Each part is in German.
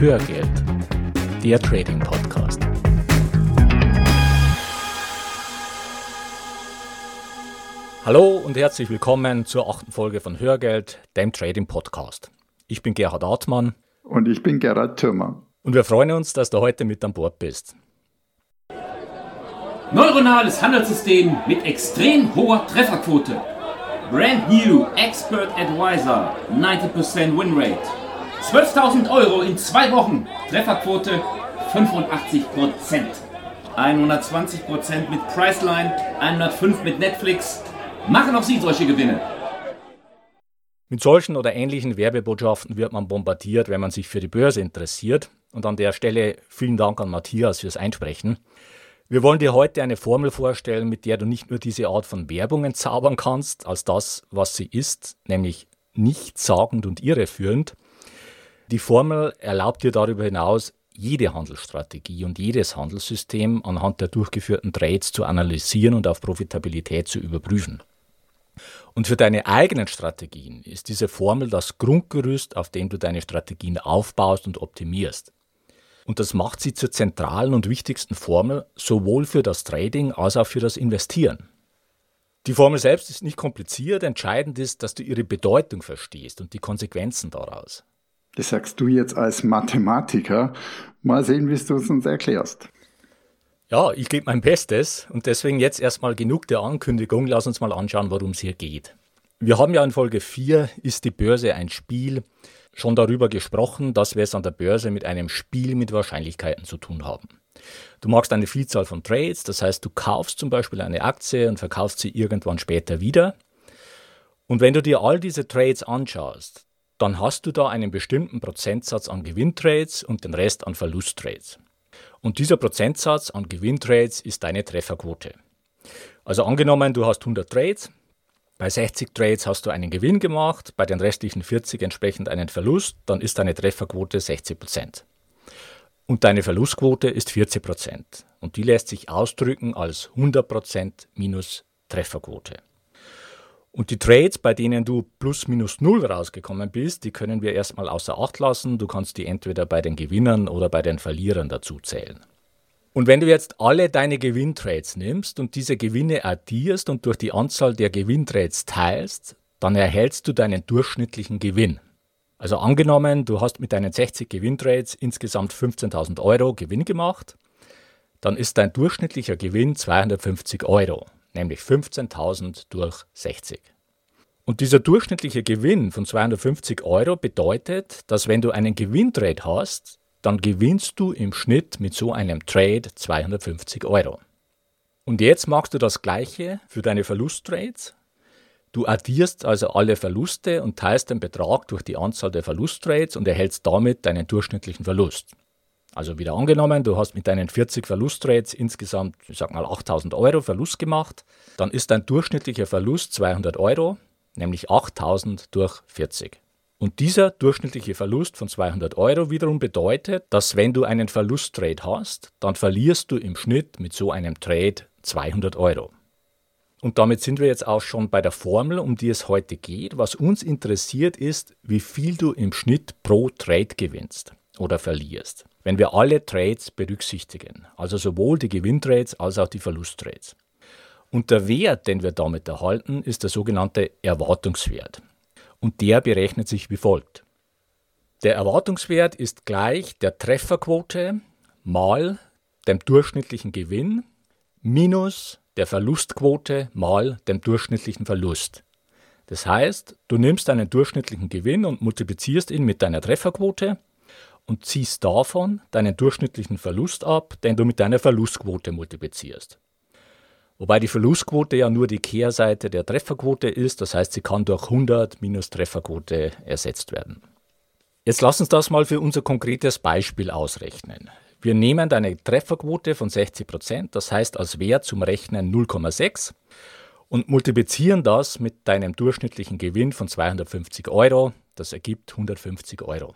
Hörgeld, der Trading Podcast. Hallo und herzlich willkommen zur achten Folge von Hörgeld, dem Trading Podcast. Ich bin Gerhard Artmann. Und ich bin Gerhard Thürmer. Und wir freuen uns, dass du heute mit an Bord bist. Neuronales Handelssystem mit extrem hoher Trefferquote. Brand New Expert Advisor, 90% Win Rate. 12.000 Euro in zwei Wochen. Trefferquote 85%. 120% mit Priceline, 105 mit Netflix. Machen auch Sie solche Gewinne. Mit solchen oder ähnlichen Werbebotschaften wird man bombardiert, wenn man sich für die Börse interessiert. Und an der Stelle vielen Dank an Matthias fürs Einsprechen. Wir wollen dir heute eine Formel vorstellen, mit der du nicht nur diese Art von Werbungen zaubern kannst, als das, was sie ist, nämlich nichtssagend und irreführend. Die Formel erlaubt dir darüber hinaus, jede Handelsstrategie und jedes Handelssystem anhand der durchgeführten Trades zu analysieren und auf Profitabilität zu überprüfen. Und für deine eigenen Strategien ist diese Formel das Grundgerüst, auf dem du deine Strategien aufbaust und optimierst. Und das macht sie zur zentralen und wichtigsten Formel sowohl für das Trading als auch für das Investieren. Die Formel selbst ist nicht kompliziert, entscheidend ist, dass du ihre Bedeutung verstehst und die Konsequenzen daraus. Das sagst du jetzt als Mathematiker. Mal sehen, wie du es uns erklärst. Ja, ich gebe mein Bestes und deswegen jetzt erstmal genug der Ankündigung. Lass uns mal anschauen, worum es hier geht. Wir haben ja in Folge 4, ist die Börse ein Spiel, schon darüber gesprochen, dass wir es an der Börse mit einem Spiel mit Wahrscheinlichkeiten zu tun haben. Du machst eine Vielzahl von Trades, das heißt, du kaufst zum Beispiel eine Aktie und verkaufst sie irgendwann später wieder. Und wenn du dir all diese Trades anschaust, dann hast du da einen bestimmten Prozentsatz an Gewinntrades und den Rest an Verlusttrades. Und dieser Prozentsatz an Gewinntrades ist deine Trefferquote. Also angenommen, du hast 100 Trades, bei 60 Trades hast du einen Gewinn gemacht, bei den restlichen 40 entsprechend einen Verlust, dann ist deine Trefferquote 60%. Und deine Verlustquote ist 40%. Und die lässt sich ausdrücken als 100% minus Trefferquote. Und die Trades, bei denen du plus minus null rausgekommen bist, die können wir erstmal außer Acht lassen. Du kannst die entweder bei den Gewinnern oder bei den Verlierern dazu zählen. Und wenn du jetzt alle deine Gewinntrades nimmst und diese Gewinne addierst und durch die Anzahl der Gewinntrades teilst, dann erhältst du deinen durchschnittlichen Gewinn. Also angenommen, du hast mit deinen 60 Gewinntrades insgesamt 15.000 Euro Gewinn gemacht, dann ist dein durchschnittlicher Gewinn 250 Euro, nämlich 15.000 durch 60. Und dieser durchschnittliche Gewinn von 250 Euro bedeutet, dass wenn du einen Gewinntrade hast, dann gewinnst du im Schnitt mit so einem Trade 250 Euro. Und jetzt machst du das gleiche für deine Verlusttrades. Du addierst also alle Verluste und teilst den Betrag durch die Anzahl der Verlusttrades und erhältst damit deinen durchschnittlichen Verlust. Also wieder angenommen, du hast mit deinen 40 Verlusttrades insgesamt, ich sag mal, 8000 Euro Verlust gemacht, dann ist dein durchschnittlicher Verlust 200 Euro, nämlich 8000 durch 40. Und dieser durchschnittliche Verlust von 200 Euro wiederum bedeutet, dass wenn du einen Verlusttrade hast, dann verlierst du im Schnitt mit so einem Trade 200 Euro. Und damit sind wir jetzt auch schon bei der Formel, um die es heute geht. Was uns interessiert ist, wie viel du im Schnitt pro Trade gewinnst oder verlierst, wenn wir alle Trades berücksichtigen, also sowohl die Gewinntrades als auch die Verlusttrades. Und der Wert, den wir damit erhalten, ist der sogenannte Erwartungswert und der berechnet sich wie folgt. Der Erwartungswert ist gleich der Trefferquote mal dem durchschnittlichen Gewinn minus der Verlustquote mal dem durchschnittlichen Verlust. Das heißt, du nimmst einen durchschnittlichen Gewinn und multiplizierst ihn mit deiner Trefferquote und ziehst davon deinen durchschnittlichen Verlust ab, den du mit deiner Verlustquote multiplizierst. Wobei die Verlustquote ja nur die Kehrseite der Trefferquote ist, das heißt, sie kann durch 100 minus Trefferquote ersetzt werden. Jetzt lass uns das mal für unser konkretes Beispiel ausrechnen. Wir nehmen deine Trefferquote von 60%, das heißt als Wert zum Rechnen 0,6 und multiplizieren das mit deinem durchschnittlichen Gewinn von 250 Euro, das ergibt 150 Euro.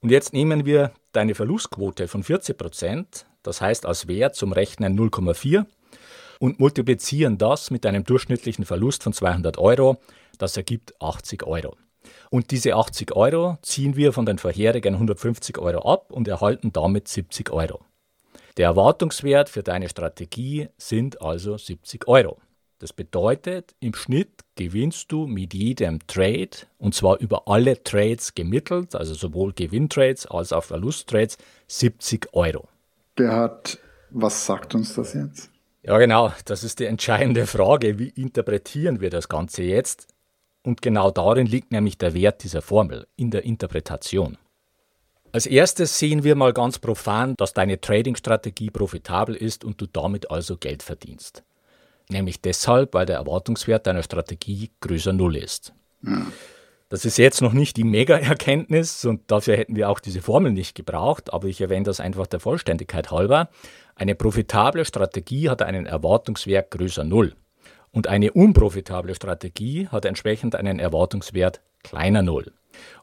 Und jetzt nehmen wir deine Verlustquote von 40%, das heißt als Wert zum Rechnen 0,4 und multiplizieren das mit einem durchschnittlichen Verlust von 200 Euro. Das ergibt 80 Euro. Und diese 80 Euro ziehen wir von den vorherigen 150 Euro ab und erhalten damit 70 Euro. Der Erwartungswert für deine Strategie sind also 70 Euro. Das bedeutet, im Schnitt gewinnst du mit jedem Trade, und zwar über alle Trades gemittelt, also sowohl Gewinntrades als auch Verlusttrades, 70 Euro. Gerhard, was sagt uns das jetzt? Ja, genau, das ist die entscheidende Frage. Wie interpretieren wir das Ganze jetzt? Und genau darin liegt nämlich der Wert dieser Formel, in der Interpretation. Als erstes sehen wir mal ganz profan, dass deine Trading-Strategie profitabel ist und du damit also Geld verdienst. Nämlich deshalb, weil der Erwartungswert deiner Strategie größer Null ist. Das ist jetzt noch nicht die Mega-Erkenntnis und dafür hätten wir auch diese Formel nicht gebraucht, aber ich erwähne das einfach der Vollständigkeit halber. Eine profitable Strategie hat einen Erwartungswert größer Null und eine unprofitable Strategie hat entsprechend einen Erwartungswert kleiner Null.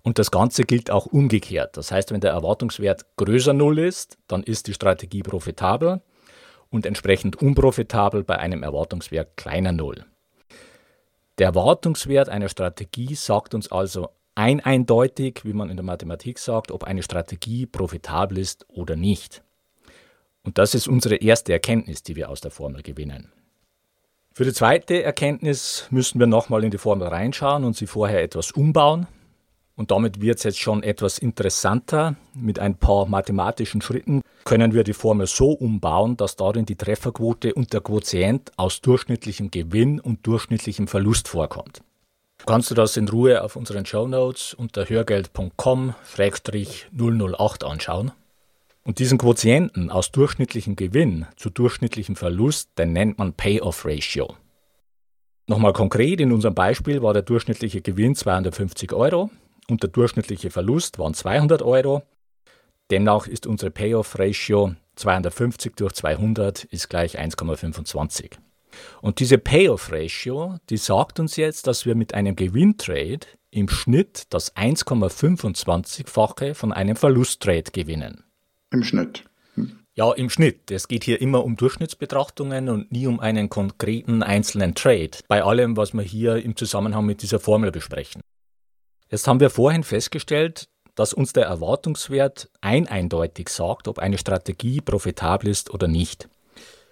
Und das Ganze gilt auch umgekehrt. Das heißt, wenn der Erwartungswert größer Null ist, dann ist die Strategie profitabel und entsprechend unprofitabel bei einem Erwartungswert kleiner Null. Der Erwartungswert einer Strategie sagt uns also ein eindeutig, wie man in der Mathematik sagt, ob eine Strategie profitabel ist oder nicht. Und das ist unsere erste Erkenntnis, die wir aus der Formel gewinnen. Für die zweite Erkenntnis müssen wir nochmal in die Formel reinschauen und sie vorher etwas umbauen. Und damit wird es jetzt schon etwas interessanter. Mit ein paar mathematischen Schritten können wir die Formel so umbauen, dass darin die Trefferquote und der Quotient aus durchschnittlichem Gewinn und durchschnittlichem Verlust vorkommt. Kannst du das in Ruhe auf unseren Show Notes unter hörgeld.com-008 anschauen? Und diesen Quotienten aus durchschnittlichem Gewinn zu durchschnittlichem Verlust, den nennt man Payoff Ratio. Nochmal konkret, in unserem Beispiel war der durchschnittliche Gewinn 250 Euro und der durchschnittliche Verlust waren 200 Euro. Demnach ist unsere Payoff Ratio 250 durch 200 ist gleich 1,25. Und diese Payoff Ratio, die sagt uns jetzt, dass wir mit einem Gewinntrade im Schnitt das 1,25-fache von einem Verlusttrade gewinnen. Im Schnitt. Hm. Ja, im Schnitt. Es geht hier immer um Durchschnittsbetrachtungen und nie um einen konkreten einzelnen Trade, bei allem, was wir hier im Zusammenhang mit dieser Formel besprechen. Jetzt haben wir vorhin festgestellt, dass uns der Erwartungswert ein eindeutig sagt, ob eine Strategie profitabel ist oder nicht.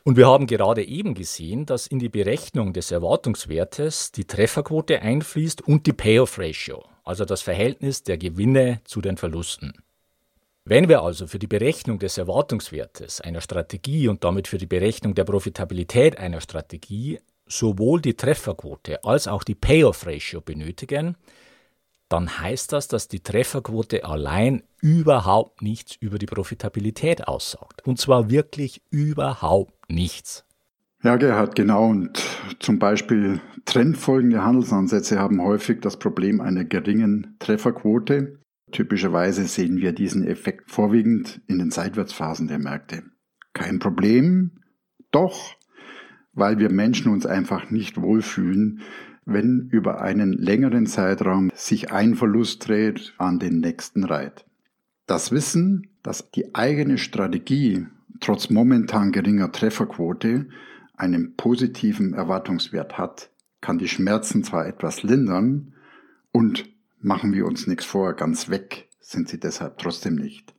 Und wir haben gerade eben gesehen, dass in die Berechnung des Erwartungswertes die Trefferquote einfließt und die Payoff Ratio, also das Verhältnis der Gewinne zu den Verlusten. Wenn wir also für die Berechnung des Erwartungswertes einer Strategie und damit für die Berechnung der Profitabilität einer Strategie sowohl die Trefferquote als auch die Payoff Ratio benötigen, dann heißt das, dass die Trefferquote allein überhaupt nichts über die Profitabilität aussagt. Und zwar wirklich überhaupt nichts. Ja, Gerhard, genau. Und zum Beispiel trendfolgende Handelsansätze haben häufig das Problem einer geringen Trefferquote. Typischerweise sehen wir diesen Effekt vorwiegend in den Seitwärtsphasen der Märkte. Kein Problem, doch, weil wir Menschen uns einfach nicht wohlfühlen, wenn über einen längeren Zeitraum sich ein Verlust dreht an den nächsten reiht. Das Wissen, dass die eigene Strategie trotz momentan geringer Trefferquote einen positiven Erwartungswert hat, kann die Schmerzen zwar etwas lindern und Machen wir uns nichts vor, ganz weg sind sie deshalb trotzdem nicht.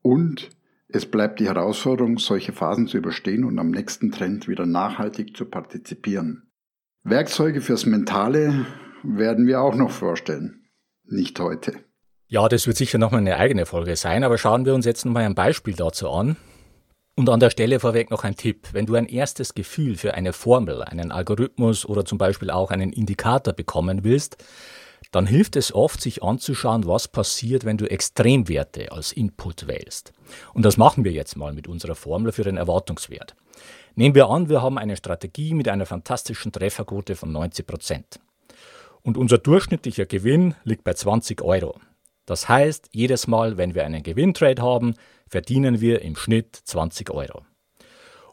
Und es bleibt die Herausforderung, solche Phasen zu überstehen und am nächsten Trend wieder nachhaltig zu partizipieren. Werkzeuge fürs Mentale werden wir auch noch vorstellen. Nicht heute. Ja, das wird sicher nochmal eine eigene Folge sein, aber schauen wir uns jetzt nochmal ein Beispiel dazu an. Und an der Stelle vorweg noch ein Tipp. Wenn du ein erstes Gefühl für eine Formel, einen Algorithmus oder zum Beispiel auch einen Indikator bekommen willst, dann hilft es oft, sich anzuschauen, was passiert, wenn du Extremwerte als Input wählst. Und das machen wir jetzt mal mit unserer Formel für den Erwartungswert. Nehmen wir an, wir haben eine Strategie mit einer fantastischen Trefferquote von 90 Prozent. Und unser durchschnittlicher Gewinn liegt bei 20 Euro. Das heißt, jedes Mal, wenn wir einen Gewinntrade haben, verdienen wir im Schnitt 20 Euro.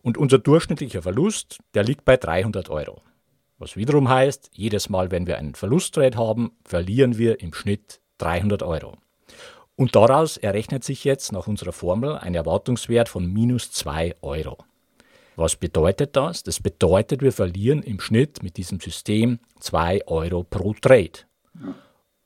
Und unser durchschnittlicher Verlust, der liegt bei 300 Euro. Was wiederum heißt, jedes Mal, wenn wir einen Verlusttrade haben, verlieren wir im Schnitt 300 Euro. Und daraus errechnet sich jetzt nach unserer Formel ein Erwartungswert von minus 2 Euro. Was bedeutet das? Das bedeutet, wir verlieren im Schnitt mit diesem System 2 Euro pro Trade.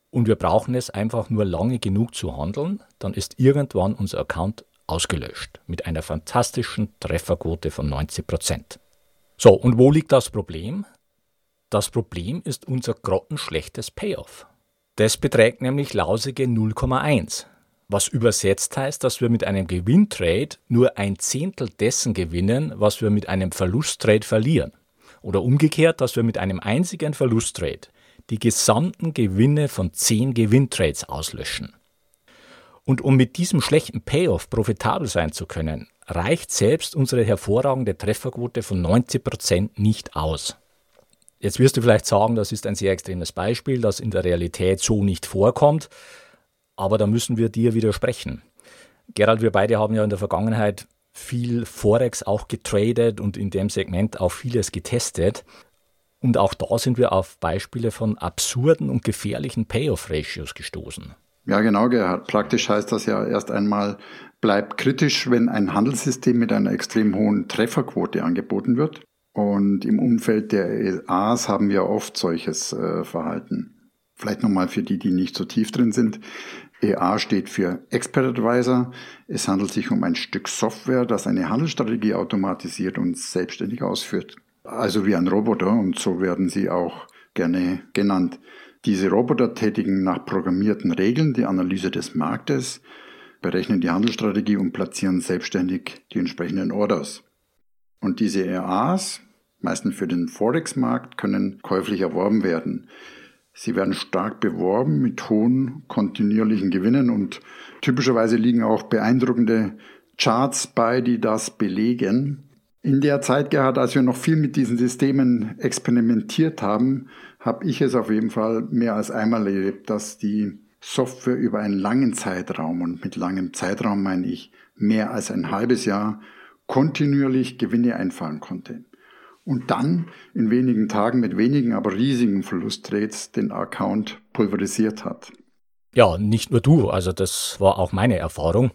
und wir brauchen es einfach nur lange genug zu handeln, dann ist irgendwann unser Account ausgelöscht mit einer fantastischen Trefferquote von 90 Prozent. So, und wo liegt das Problem? Das Problem ist unser grottenschlechtes Payoff. Das beträgt nämlich lausige 0,1, was übersetzt heißt, dass wir mit einem Gewinntrade nur ein Zehntel dessen gewinnen, was wir mit einem Verlusttrade verlieren. Oder umgekehrt, dass wir mit einem einzigen Verlusttrade die gesamten Gewinne von zehn Gewinntrades auslöschen. Und um mit diesem schlechten Payoff profitabel sein zu können, reicht selbst unsere hervorragende Trefferquote von 90% nicht aus. Jetzt wirst du vielleicht sagen, das ist ein sehr extremes Beispiel, das in der Realität so nicht vorkommt, aber da müssen wir dir widersprechen. Gerald, wir beide haben ja in der Vergangenheit viel Forex auch getradet und in dem Segment auch vieles getestet. Und auch da sind wir auf Beispiele von absurden und gefährlichen Payoff-Ratios gestoßen. Ja, genau, Gerhard. Praktisch heißt das ja erst einmal, bleibt kritisch, wenn ein Handelssystem mit einer extrem hohen Trefferquote angeboten wird. Und im Umfeld der EAs haben wir oft solches äh, Verhalten. Vielleicht nochmal für die, die nicht so tief drin sind. EA steht für Expert Advisor. Es handelt sich um ein Stück Software, das eine Handelsstrategie automatisiert und selbstständig ausführt. Also wie ein Roboter und so werden sie auch gerne genannt. Diese Roboter tätigen nach programmierten Regeln die Analyse des Marktes, berechnen die Handelsstrategie und platzieren selbstständig die entsprechenden Orders. Und diese RAs, meistens für den Forex-Markt, können käuflich erworben werden. Sie werden stark beworben mit hohen kontinuierlichen Gewinnen und typischerweise liegen auch beeindruckende Charts bei, die das belegen. In der Zeit, Gerhard, als wir noch viel mit diesen Systemen experimentiert haben, habe ich es auf jeden Fall mehr als einmal erlebt, dass die Software über einen langen Zeitraum, und mit langem Zeitraum meine ich mehr als ein halbes Jahr, kontinuierlich Gewinne einfahren konnte. Und dann in wenigen Tagen mit wenigen, aber riesigen Verlusttrades den Account pulverisiert hat. Ja, nicht nur du, also das war auch meine Erfahrung.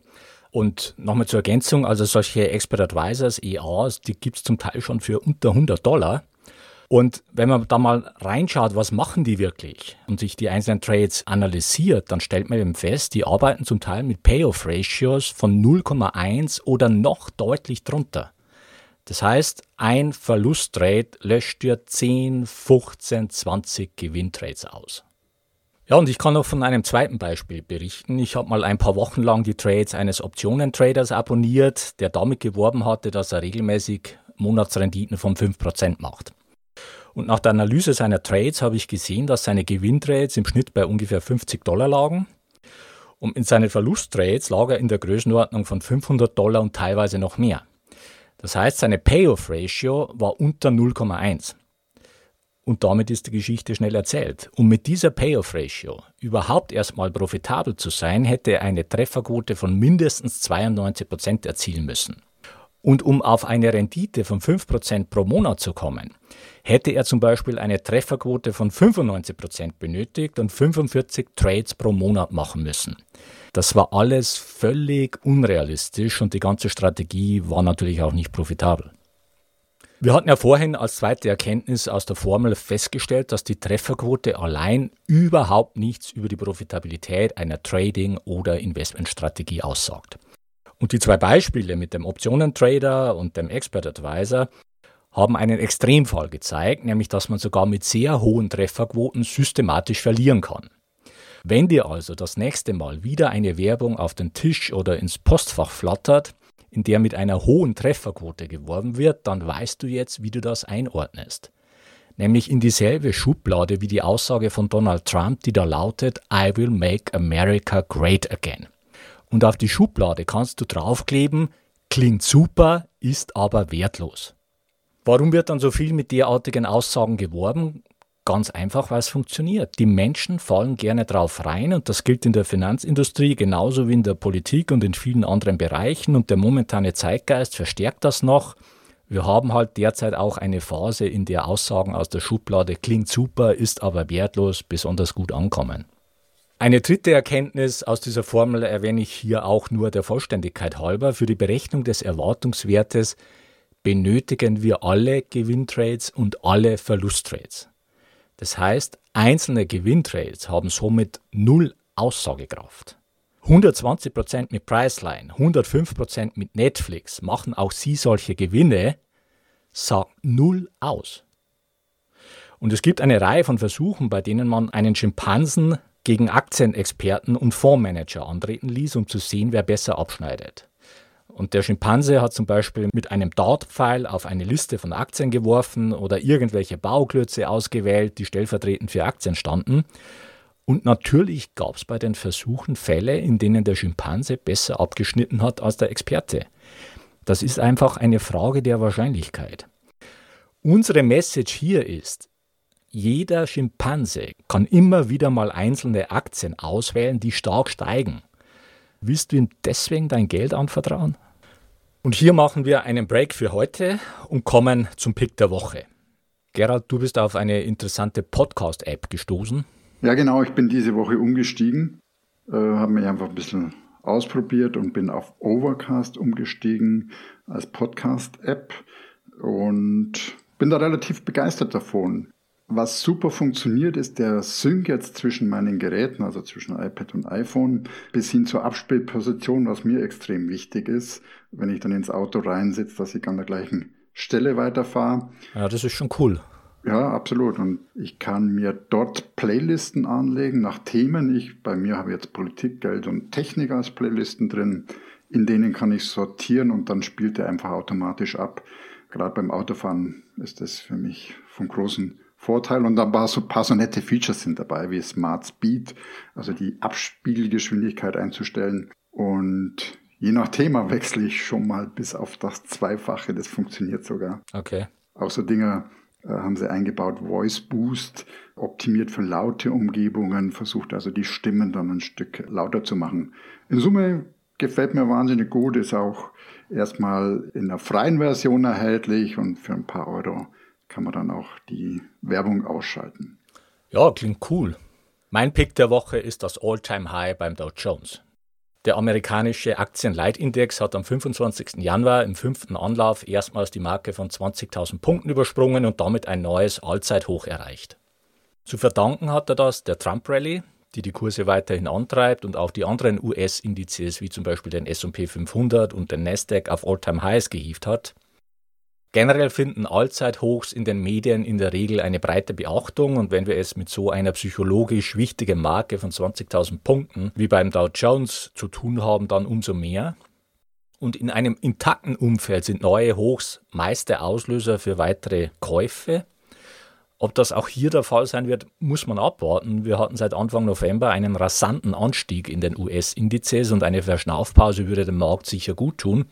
Und nochmal zur Ergänzung, also solche Expert Advisors, EAs, die gibt es zum Teil schon für unter 100 Dollar. Und wenn man da mal reinschaut, was machen die wirklich und sich die einzelnen Trades analysiert, dann stellt man eben fest, die arbeiten zum Teil mit Payoff-Ratios von 0,1 oder noch deutlich drunter. Das heißt, ein Verlusttrade löscht dir 10, 15, 20 Gewinntrades aus. Ja, und ich kann noch von einem zweiten Beispiel berichten. Ich habe mal ein paar Wochen lang die Trades eines Optionen-Traders abonniert, der damit geworben hatte, dass er regelmäßig Monatsrenditen von 5% macht. Und nach der Analyse seiner Trades habe ich gesehen, dass seine Gewinntrades im Schnitt bei ungefähr 50 Dollar lagen. Und in seinen Verlusttrades lag er in der Größenordnung von 500 Dollar und teilweise noch mehr. Das heißt, seine Payoff-Ratio war unter 0,1. Und damit ist die Geschichte schnell erzählt. Um mit dieser Payoff-Ratio überhaupt erstmal profitabel zu sein, hätte er eine Trefferquote von mindestens 92 Prozent erzielen müssen. Und um auf eine Rendite von 5% pro Monat zu kommen, hätte er zum Beispiel eine Trefferquote von 95% benötigt und 45 Trades pro Monat machen müssen. Das war alles völlig unrealistisch und die ganze Strategie war natürlich auch nicht profitabel. Wir hatten ja vorhin als zweite Erkenntnis aus der Formel festgestellt, dass die Trefferquote allein überhaupt nichts über die Profitabilität einer Trading- oder Investmentstrategie aussagt. Und die zwei Beispiele mit dem Optionentrader und dem Expert Advisor haben einen Extremfall gezeigt, nämlich dass man sogar mit sehr hohen Trefferquoten systematisch verlieren kann. Wenn dir also das nächste Mal wieder eine Werbung auf den Tisch oder ins Postfach flattert, in der mit einer hohen Trefferquote geworben wird, dann weißt du jetzt, wie du das einordnest. Nämlich in dieselbe Schublade wie die Aussage von Donald Trump, die da lautet I will make America great again. Und auf die Schublade kannst du draufkleben, klingt super, ist aber wertlos. Warum wird dann so viel mit derartigen Aussagen geworben? Ganz einfach, weil es funktioniert. Die Menschen fallen gerne drauf rein und das gilt in der Finanzindustrie genauso wie in der Politik und in vielen anderen Bereichen und der momentane Zeitgeist verstärkt das noch. Wir haben halt derzeit auch eine Phase, in der Aussagen aus der Schublade klingt super, ist aber wertlos, besonders gut ankommen. Eine dritte Erkenntnis aus dieser Formel erwähne ich hier auch nur der Vollständigkeit halber. Für die Berechnung des Erwartungswertes benötigen wir alle Gewinntrades und alle Verlusttrades. Das heißt, einzelne Gewinntrades haben somit null Aussagekraft. 120% mit Priceline, 105% mit Netflix machen auch sie solche Gewinne, sagt null aus. Und es gibt eine Reihe von Versuchen, bei denen man einen Schimpansen gegen Aktienexperten und Fondsmanager antreten ließ, um zu sehen, wer besser abschneidet. Und der Schimpanse hat zum Beispiel mit einem Dartpfeil auf eine Liste von Aktien geworfen oder irgendwelche Bauklötze ausgewählt, die stellvertretend für Aktien standen. Und natürlich gab es bei den Versuchen Fälle, in denen der Schimpanse besser abgeschnitten hat als der Experte. Das ist einfach eine Frage der Wahrscheinlichkeit. Unsere Message hier ist, jeder Schimpanse kann immer wieder mal einzelne Aktien auswählen, die stark steigen. Willst du ihm deswegen dein Geld anvertrauen? Und hier machen wir einen Break für heute und kommen zum Pick der Woche. Gerald, du bist auf eine interessante Podcast-App gestoßen. Ja, genau. Ich bin diese Woche umgestiegen, äh, habe mich einfach ein bisschen ausprobiert und bin auf Overcast umgestiegen als Podcast-App und bin da relativ begeistert davon. Was super funktioniert, ist der Sync jetzt zwischen meinen Geräten, also zwischen iPad und iPhone, bis hin zur Abspielposition, was mir extrem wichtig ist, wenn ich dann ins Auto reinsitze, dass ich an der gleichen Stelle weiterfahre. Ja, das ist schon cool. Ja, absolut. Und ich kann mir dort Playlisten anlegen nach Themen. Ich, bei mir habe ich jetzt Politik, Geld und Technik als Playlisten drin. In denen kann ich sortieren und dann spielt er einfach automatisch ab. Gerade beim Autofahren ist das für mich von großen Vorteil. Und dann war so ein paar so nette Features sind dabei, wie Smart Speed, also die Abspielgeschwindigkeit einzustellen. Und je nach Thema wechsle ich schon mal bis auf das Zweifache. Das funktioniert sogar. Okay. Auch so Dinge äh, haben sie eingebaut, Voice Boost, optimiert für laute Umgebungen, versucht also die Stimmen dann ein Stück lauter zu machen. In Summe gefällt mir wahnsinnig gut, ist auch erstmal in der freien Version erhältlich und für ein paar Euro kann man dann auch die Werbung ausschalten. Ja, klingt cool. Mein Pick der Woche ist das All-Time-High beim Dow Jones. Der amerikanische Aktienleitindex hat am 25. Januar im fünften Anlauf erstmals die Marke von 20.000 Punkten übersprungen und damit ein neues Allzeithoch erreicht. Zu verdanken hat er das der Trump-Rally, die die Kurse weiterhin antreibt und auch die anderen US-Indizes wie zum Beispiel den S&P 500 und den Nasdaq auf All-Time-Highs gehievt hat – Generell finden Allzeithochs in den Medien in der Regel eine breite Beachtung und wenn wir es mit so einer psychologisch wichtigen Marke von 20.000 Punkten wie beim Dow Jones zu tun haben, dann umso mehr. Und in einem intakten Umfeld sind neue Hochs meist der Auslöser für weitere Käufe. Ob das auch hier der Fall sein wird, muss man abwarten. Wir hatten seit Anfang November einen rasanten Anstieg in den US-Indizes und eine Verschnaufpause würde dem Markt sicher gut tun.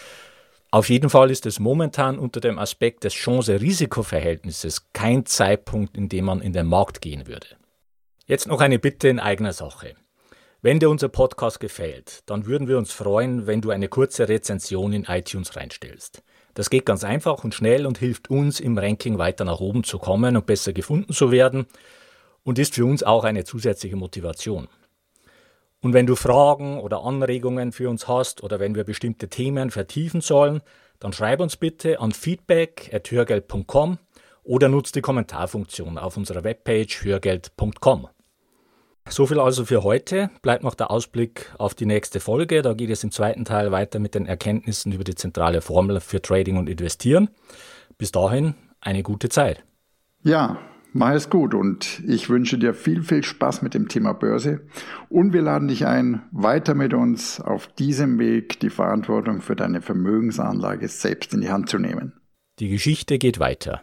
Auf jeden Fall ist es momentan unter dem Aspekt des Chance-Risiko-Verhältnisses kein Zeitpunkt, in dem man in den Markt gehen würde. Jetzt noch eine Bitte in eigener Sache. Wenn dir unser Podcast gefällt, dann würden wir uns freuen, wenn du eine kurze Rezension in iTunes reinstellst. Das geht ganz einfach und schnell und hilft uns im Ranking weiter nach oben zu kommen und besser gefunden zu werden und ist für uns auch eine zusätzliche Motivation. Und wenn du Fragen oder Anregungen für uns hast oder wenn wir bestimmte Themen vertiefen sollen, dann schreib uns bitte an feedback.hörgeld.com oder nutze die Kommentarfunktion auf unserer Webpage hörgeld.com. So viel also für heute. Bleibt noch der Ausblick auf die nächste Folge. Da geht es im zweiten Teil weiter mit den Erkenntnissen über die zentrale Formel für Trading und Investieren. Bis dahin eine gute Zeit. Ja, Mach es gut und ich wünsche dir viel, viel Spaß mit dem Thema Börse und wir laden dich ein, weiter mit uns auf diesem Weg die Verantwortung für deine Vermögensanlage selbst in die Hand zu nehmen. Die Geschichte geht weiter.